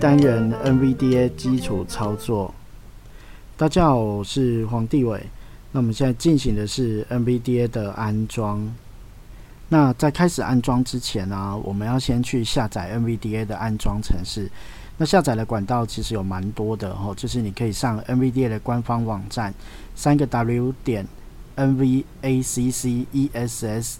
单元 NVDA 基础操作。大家好，我是黄帝伟。那我们现在进行的是 NVDA 的安装。那在开始安装之前呢，我们要先去下载 NVDA 的安装程式。那下载的管道其实有蛮多的哦，就是你可以上 NVDA 的官方网站，三个 W 点 NVACCESS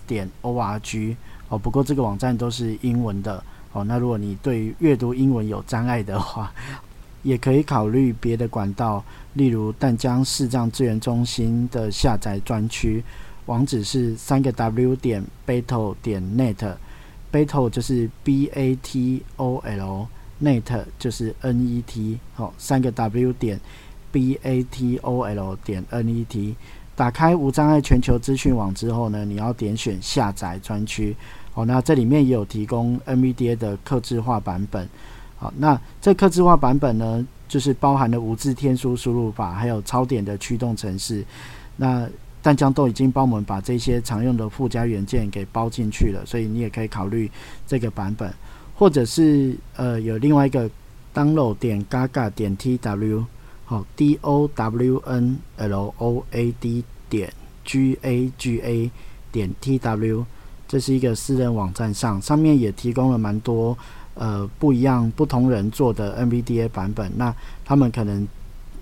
点 ORG 哦。不过这个网站都是英文的哦。那如果你对阅读英文有障碍的话，也可以考虑别的管道，例如淡江视障资源中心的下载专区，网址是三个 W 点 Battle 点 Net，Battle 就是 B A T O L，Net 就是 N E T，好，三个 W 点 B A T O L 点 N E T，打开无障碍全球资讯网之后呢，你要点选下载专区，好，那这里面也有提供 NVDA 的刻制化版本。好，那这刻字化版本呢，就是包含了无字天书输入法，还有超点的驱动程式。那淡江都已经帮我们把这些常用的附加元件给包进去了，所以你也可以考虑这个版本，或者是呃有另外一个 download 点 gaga 点 tw，好 d o w n l o a d 点 g a g a 点 t w，这是一个私人网站上，上面也提供了蛮多。呃，不一样，不同人做的 NVDA 版本，那他们可能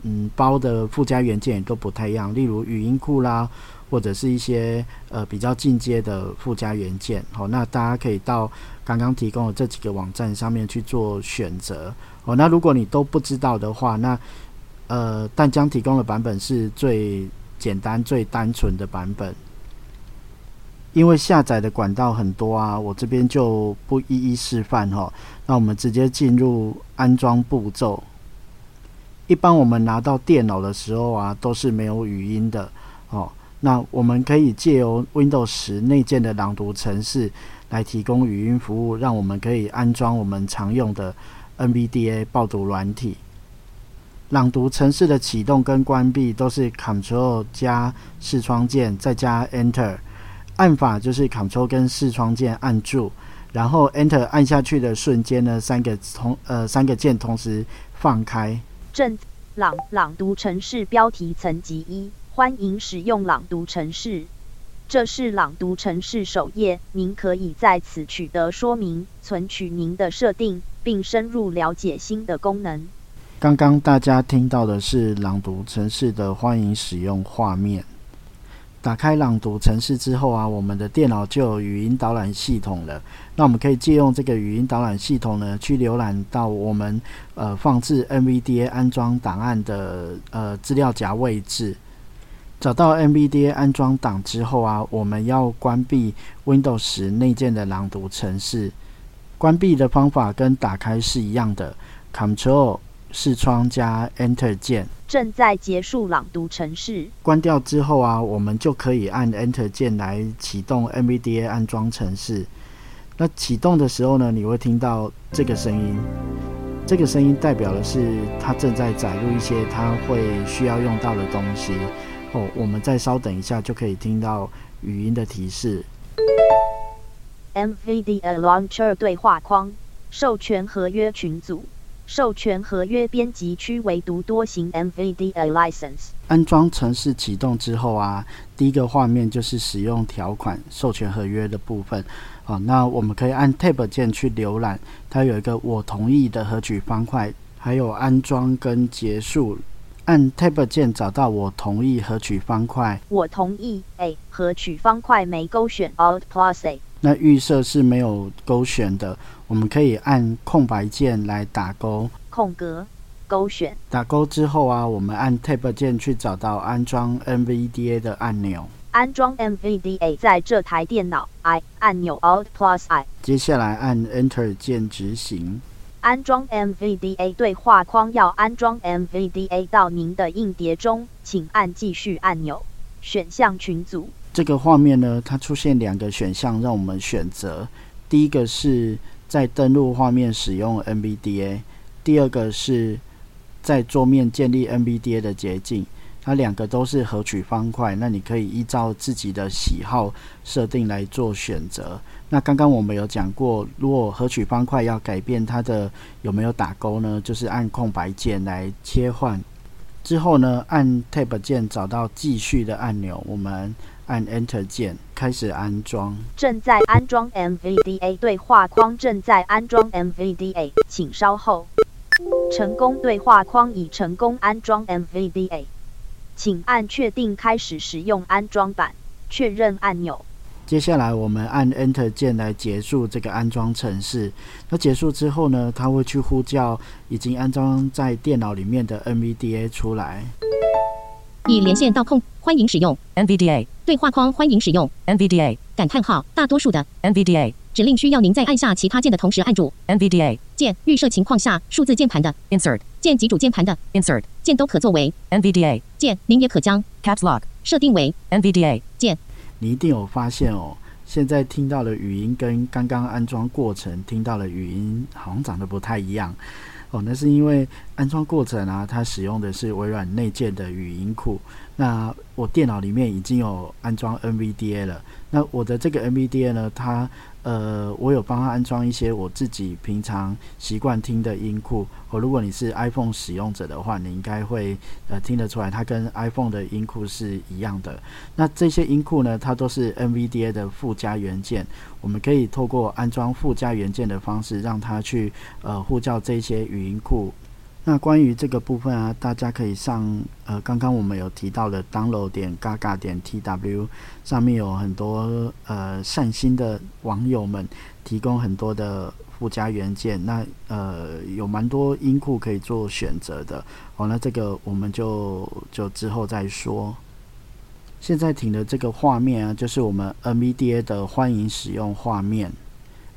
嗯包的附加元件也都不太一样，例如语音库啦，或者是一些呃比较进阶的附加元件。好，那大家可以到刚刚提供的这几个网站上面去做选择。哦，那如果你都不知道的话，那呃但将提供的版本是最简单、最单纯的版本。因为下载的管道很多啊，我这边就不一一示范哈。那我们直接进入安装步骤。一般我们拿到电脑的时候啊，都是没有语音的哦。那我们可以借由 Windows 十内建的朗读程式来提供语音服务，让我们可以安装我们常用的 NVDA 报读软体。朗读程式的启动跟关闭都是 Ctrl 加视窗键再加 Enter。按法就是 Ctrl 跟视窗键按住，然后 Enter 按下去的瞬间呢，三个同呃三个键同时放开。正朗朗读城市标题层级一，欢迎使用朗读城市。这是朗读城市首页，您可以在此取得说明，存取您的设定，并深入了解新的功能。刚刚大家听到的是朗读城市的欢迎使用画面。打开朗读程式之后啊，我们的电脑就有语音导览系统了。那我们可以借用这个语音导览系统呢，去浏览到我们呃放置 NVDA 安装档案的呃资料夹位置。找到 NVDA 安装档之后啊，我们要关闭 Windows 内建的朗读程式。关闭的方法跟打开是一样的，Ctrl。视窗加 Enter 键，正在结束朗读程式。关掉之后啊，我们就可以按 Enter 键来启动 NVDA 安装程式。那启动的时候呢，你会听到这个声音，这个声音代表的是它正在载入一些它会需要用到的东西。哦，我们再稍等一下就可以听到语音的提示。NVDA Launcher 对话框，授权合约群组。授权合约编辑区唯独多型 NVDA license。安装程式启动之后啊，第一个画面就是使用条款授权合约的部分。好，那我们可以按 Tab 键去浏览，它有一个我同意的合取方块，还有安装跟结束。按 Tab 键找到我同意合取方块，我同意 A 合取方块没勾选 Alt Plus A。那预设是没有勾选的，我们可以按空白键来打勾。空格勾选。打勾之后啊，我们按 Tab 键去找到安装 NVDA 的按钮。安装 NVDA 在这台电脑，I 按钮 Alt Plus I。接下来按 Enter 键执行。安装 NVDA 对话框要安装 NVDA 到您的硬碟中，请按继续按钮。选项群组。这个画面呢，它出现两个选项让我们选择。第一个是在登录画面使用 NVDA，第二个是在桌面建立 NVDA 的捷径。它两个都是合取方块，那你可以依照自己的喜好设定来做选择。那刚刚我们有讲过，如果合取方块要改变它的有没有打勾呢？就是按空白键来切换。之后呢，按 Tab 键找到继续的按钮，我们按 Enter 键开始安装。正在安装 M V D A 对话框正在安装 M V D A，请稍后。成功对话框已成功安装 M V D A，。请按确定开始使用安装版确认按钮。接下来我们按 Enter 键来结束这个安装程式。那结束之后呢，它会去呼叫已经安装在电脑里面的 M V D A 出来。已连线到控，欢迎使用。NVDA 对话框，欢迎使用。NVDA 感叹号。大多数的 NVDA 指令需要您在按下其他键的同时按住。NVDA 键。预设情况下，数字键盘的。Insert。键及主键盘的。Insert 键都可作为。NVDA 键，您也可将。Caps Lock 设定为。NVDA 键。你一定有发现哦，现在听到的语音跟刚刚安装过程听到的语音好像长得不太一样哦。那是因为安装过程啊，它使用的是微软内建的语音库。那我电脑里面已经有安装 NVDA 了。那我的这个 NVDA 呢，它呃，我有帮他安装一些我自己平常习惯听的音库。哦，如果你是 iPhone 使用者的话，你应该会呃听得出来，它跟 iPhone 的音库是一样的。那这些音库呢，它都是 NVDA 的附加元件。我们可以透过安装附加元件的方式，让它去呃呼叫这些语音库。那关于这个部分啊，大家可以上呃，刚刚我们有提到的 download 点 gaga 点 tw 上面有很多呃善心的网友们提供很多的附加元件，那呃有蛮多音库可以做选择的。好，那这个我们就就之后再说。现在停的这个画面啊，就是我们 NVDA 的欢迎使用画面。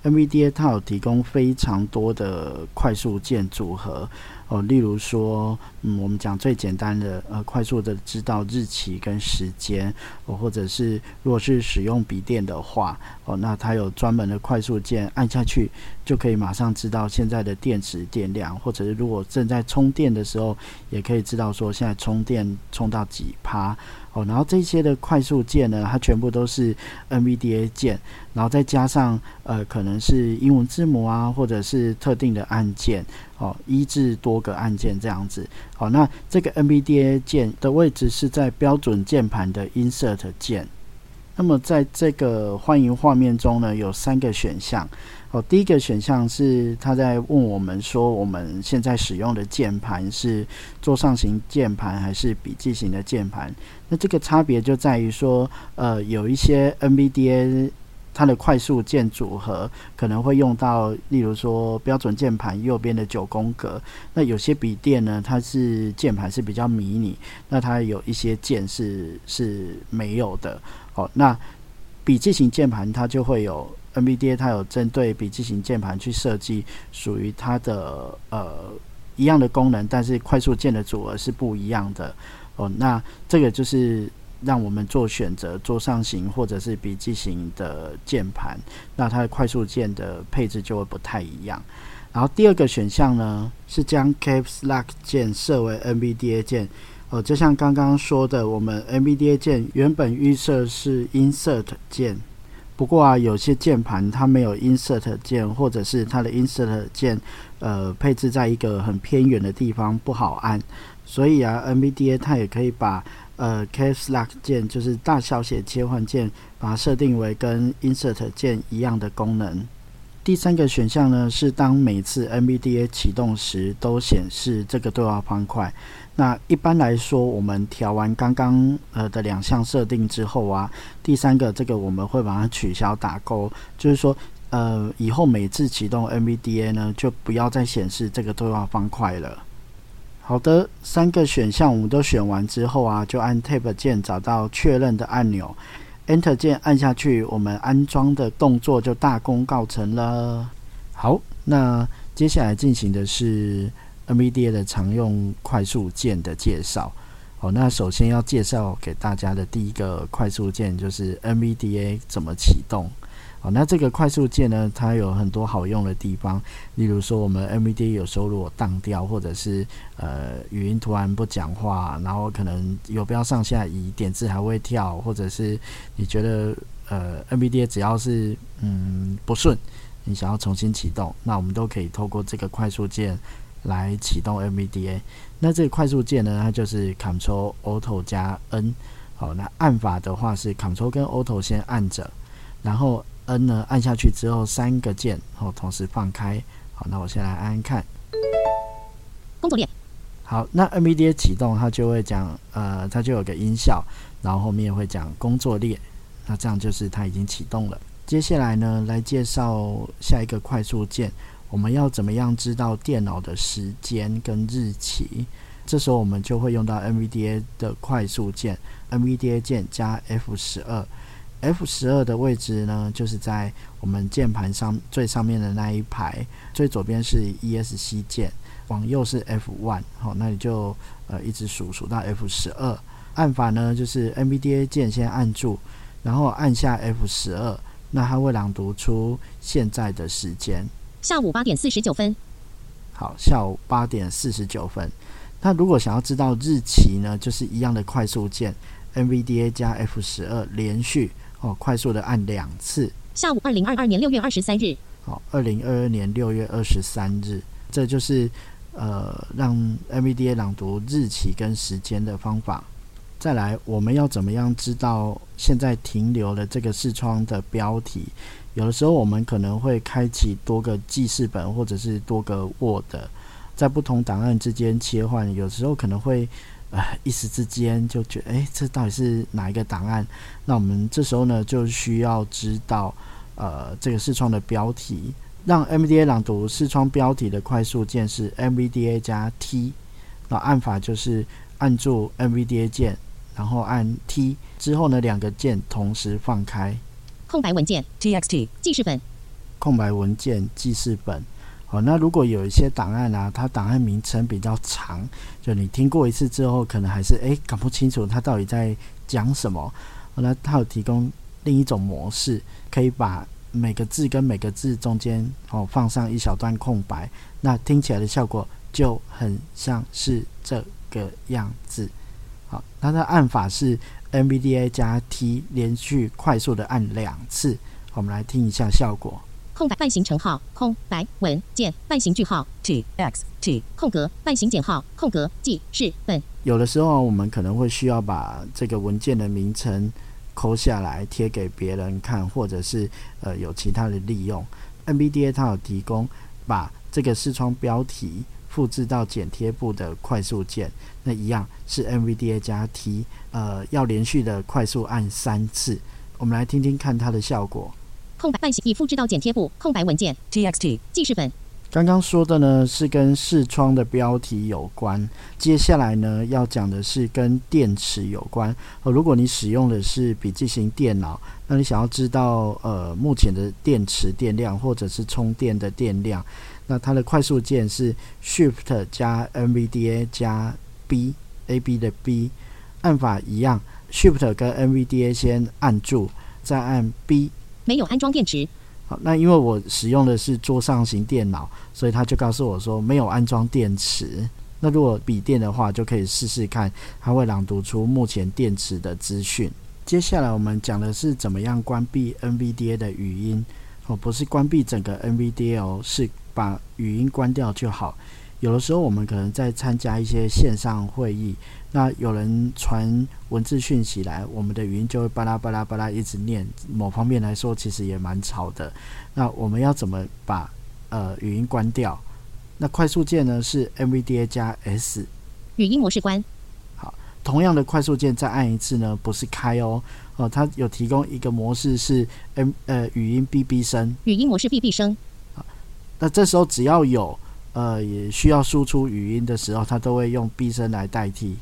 NVDA 它有提供非常多的快速键组合。哦，例如说，嗯，我们讲最简单的，呃，快速的知道日期跟时间，哦，或者是如果是使用笔电的话，哦，那它有专门的快速键，按下去就可以马上知道现在的电池电量，或者是如果正在充电的时候，也可以知道说现在充电充到几趴。哦，然后这些的快速键呢，它全部都是 NVDA 键，然后再加上呃，可能是英文字母啊，或者是特定的按键，哦，一至多个按键这样子。好，那这个 NVDA 键的位置是在标准键盘的 Insert 键。那么在这个欢迎画面中呢，有三个选项。哦，第一个选项是他在问我们说，我们现在使用的键盘是桌上型键盘还是笔记型的键盘？那这个差别就在于说，呃，有一些 NVDA 它的快速键组合可能会用到，例如说标准键盘右边的九宫格。那有些笔电呢，它是键盘是比较迷你，那它有一些键是是没有的。哦，那笔记型键盘它就会有。NVDA 它有针对笔记型键盘去设计属于它的呃一样的功能，但是快速键的组合是不一样的哦。那这个就是让我们做选择，桌上型或者是笔记型的键盘，那它的快速键的配置就会不太一样。然后第二个选项呢是将 Caps Lock 键设为 NVDA 键哦，就像刚刚说的，我们 NVDA 键原本预设是 Insert 键。不过啊，有些键盘它没有 Insert 键，或者是它的 Insert 键，呃，配置在一个很偏远的地方不好按，所以啊，NVDA 它也可以把呃 Caps Lock 键，就是大小写切换键，把它设定为跟 Insert 键一样的功能。第三个选项呢，是当每次 NVDA 启动时都显示这个对话方块。那一般来说，我们调完刚刚呃的两项设定之后啊，第三个这个我们会把它取消打勾，就是说呃以后每次启动 NVDA 呢，就不要再显示这个对话方块了。好的，三个选项我们都选完之后啊，就按 Tab 键找到确认的按钮，Enter 键按下去，我们安装的动作就大功告成了。好，那接下来进行的是 NVDA 的常用快速键的介绍。好，那首先要介绍给大家的第一个快速键就是 NVDA 怎么启动。好，那这个快速键呢，它有很多好用的地方，例如说我们 NVDA 有时候如果当掉，或者是呃语音突然不讲话，然后可能游标上下移，点字还会跳，或者是你觉得呃 NVDA 只要是嗯不顺，你想要重新启动，那我们都可以透过这个快速键来启动 NVDA。那这个快速键呢，它就是 Ctrl Auto 加 N。好，那按法的话是 Ctrl 跟 Auto 先按着，然后 N 呢按下去之后，三个键后同时放开。好，那我先来按按看。工作列。好，那 NVDA 启动，它就会讲，呃，它就有个音效，然后后面会讲工作列。那这样就是它已经启动了。接下来呢，来介绍下一个快速键。我们要怎么样知道电脑的时间跟日期？这时候我们就会用到 NVDA 的快速键，NVDA 键加 F 十二。F 十二的位置呢，就是在我们键盘上最上面的那一排，最左边是 ESC 键，往右是 F one。好，那你就呃一直数数到 F 十二。按法呢，就是 NVDA 键先按住，然后按下 F 十二，那它会朗读出现在的时间。下午八点四十九分。好，下午八点四十九分。那如果想要知道日期呢，就是一样的快速键，NVDA 加 F 十二，连续哦，快速的按两次。下午二零二二年六月二十三日。好，二零二二年六月二十三日，这就是呃让 MBDA 朗读日期跟时间的方法。再来，我们要怎么样知道现在停留的这个视窗的标题？有的时候我们可能会开启多个记事本，或者是多个 Word，在不同档案之间切换。有时候可能会呃一时之间就觉得，哎，这到底是哪一个档案？那我们这时候呢就需要知道呃这个视窗的标题。让 MVDA 朗读视窗标题的快速键是 MVDA 加 T，那按法就是按住 MVDA 键，然后按 T 之后呢两个键同时放开。空白文件 txt 记事本，空白文件记事本。好，那如果有一些档案啊，它档案名称比较长，就你听过一次之后，可能还是诶搞不清楚它到底在讲什么。那它有提供另一种模式，可以把每个字跟每个字中间哦放上一小段空白，那听起来的效果就很像是这个样子。好，它的按法是。NVDA 加 T 连续快速的按两次，我们来听一下效果。空白半形乘号，空白文件半形句号，T X T 空格半形减号，空格记事本。有的时候我们可能会需要把这个文件的名称抠下来贴给别人看，或者是呃有其他的利用。NVDA 它有提供把这个视窗标题。复制到剪贴簿的快速键，那一样是 NVDA 加 T，呃，要连续的快速按三次。我们来听听看它的效果。空白半形已复制到剪贴簿，空白文件 TXT 记事本。刚刚说的呢是跟视窗的标题有关，接下来呢要讲的是跟电池有关。呃，如果你使用的是笔记型电脑，那你想要知道呃目前的电池电量或者是充电的电量。那它的快速键是 Shift 加 NVDA 加 B，A B 的 B，按法一样，Shift 跟 NVDA 先按住，再按 B。没有安装电池。好，那因为我使用的是桌上型电脑，所以他就告诉我说没有安装电池。那如果笔电的话，就可以试试看，它会朗读出目前电池的资讯。接下来我们讲的是怎么样关闭 NVDA 的语音。哦，不是关闭整个 NVDA 哦，是。把语音关掉就好。有的时候我们可能在参加一些线上会议，那有人传文字讯息来，我们的语音就会巴拉巴拉巴拉一直念。某方面来说，其实也蛮吵的。那我们要怎么把呃语音关掉？那快速键呢是 MVDA 加 S，语音模式关。好，同样的快速键再按一次呢，不是开哦哦，它有提供一个模式是 M 呃语音 BB 声，语音模式 BB 声。好那这时候只要有呃也需要输出语音的时候，它都会用逼声来代替。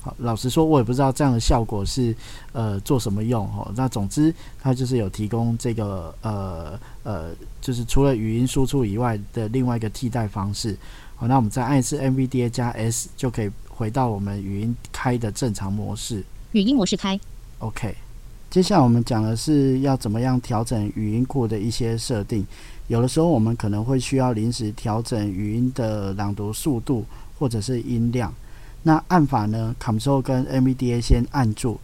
好，老实说，我也不知道这样的效果是呃做什么用哦。那总之，它就是有提供这个呃呃，就是除了语音输出以外的另外一个替代方式。好，那我们再按一次 NVDA 加 S 就可以回到我们语音开的正常模式。语音模式开。OK。接下来我们讲的是要怎么样调整语音库的一些设定。有的时候我们可能会需要临时调整语音的朗读速度或者是音量。那按法呢？Ctrl 跟 MVDA 先按住，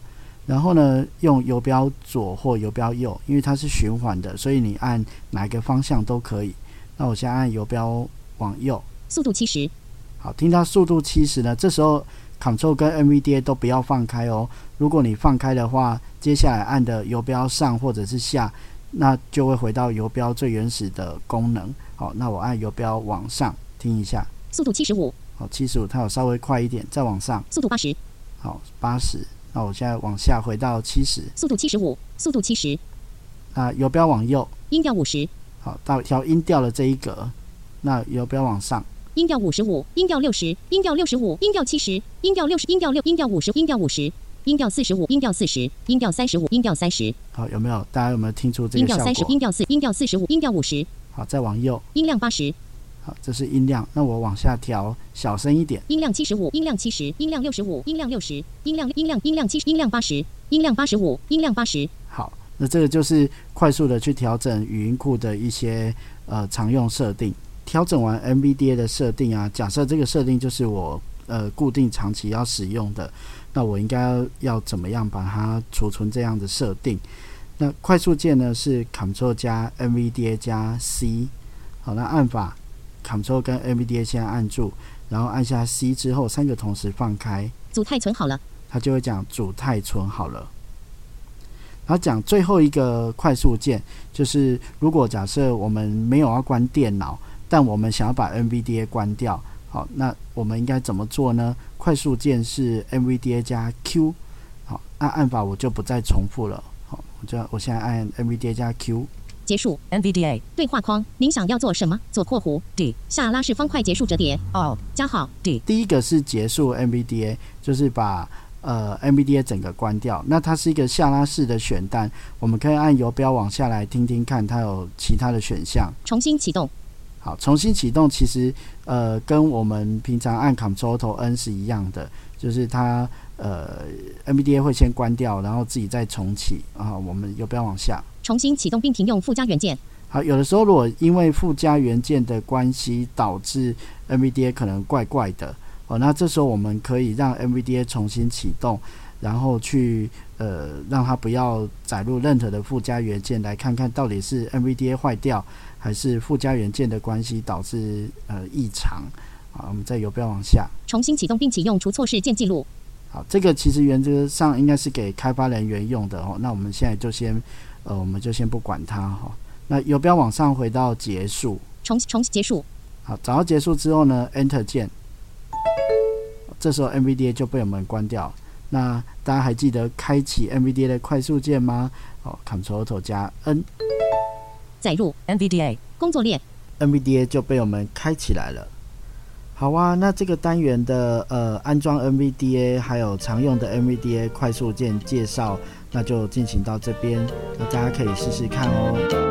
然后呢用游标左或游标右，因为它是循环的，所以你按哪个方向都可以。那我先按游标往右，速度七十。好，听到速度七十呢，这时候 Ctrl 跟 MVDA 都不要放开哦。如果你放开的话，接下来按的游标上或者是下，那就会回到游标最原始的功能。好，那我按游标往上听一下，速度七十五。好，七十五，它有稍微快一点，再往上，速度八十。好，八十。那我现在往下回到七十，速度七十五，速度七十。啊，游标往右，音调五十。好，到调音调的这一格，那游标往上，音调五十五，音调六十，音调六十五，音调七十，音调六十，音调六，音调五十，音调五十，音调四十五，音调四十，音调三十五，音调三十。好，有没有？大家有没有听出这个音调三十，音调四，音调四十五，音调五十。好，再往右，音量八十。好这是音量，那我往下调小声一点。音量七十五，音量七十，音量六十五，音量六十，音量音量音量七，音量八十，音量八十五，音量八十。好，那这个就是快速的去调整语音库的一些呃常用设定。调整完 MBDA 的设定啊，假设这个设定就是我呃固定长期要使用的，那我应该要怎么样把它储存这样的设定？那快速键呢是 Ctrl 加 NVDA 加 C。好，那按法。Ctrl 跟 NVDA 先按住，然后按下 C 之后，三个同时放开，组态存好了，它就会讲组态存好了。然后讲最后一个快速键，就是如果假设我们没有要关电脑，但我们想要把 NVDA 关掉，好，那我们应该怎么做呢？快速键是 MVDA 加 Q，好，按按法我就不再重复了，好，我就我现在按 MVDA 加 Q。结束。MVDA 对话框，您想要做什么？左括弧 D 下拉式方块结束折叠。哦，加号 D。第一个是结束 MVDA，就是把呃 MVDA 整个关掉。那它是一个下拉式的选单，我们可以按游标往下来听听看，它有其他的选项。重新启动。好，重新启动其实呃跟我们平常按 Ctrl 头 N 是一样的，就是它呃 NVDA 会先关掉，然后自己再重启。啊，我们游标往下。重新启动并停用附加元件。好，有的时候如果因为附加元件的关系导致 NVDA 可能怪怪的哦，那这时候我们可以让 NVDA 重新启动，然后去呃让它不要载入任何的附加元件，来看看到底是 NVDA 坏掉还是附加元件的关系导致呃异常。好，我们再游标往下。重新启动并启用除错事件记录。好，这个其实原则上应该是给开发人员用的哦。那我们现在就先。呃，我们就先不管它哈。那游标往上回到结束，重重结束。好，找到结束之后呢，Enter 键，这时候 NVDA 就被我们关掉。那大家还记得开启 NVDA 的快速键吗？哦，Ctrl 加 N，载入 NVDA 工作列，NVDA 就被我们开起来了。好啊，那这个单元的呃安装 NVDA 还有常用的 NVDA 快速键介绍。那就进行到这边，那大家可以试试看哦。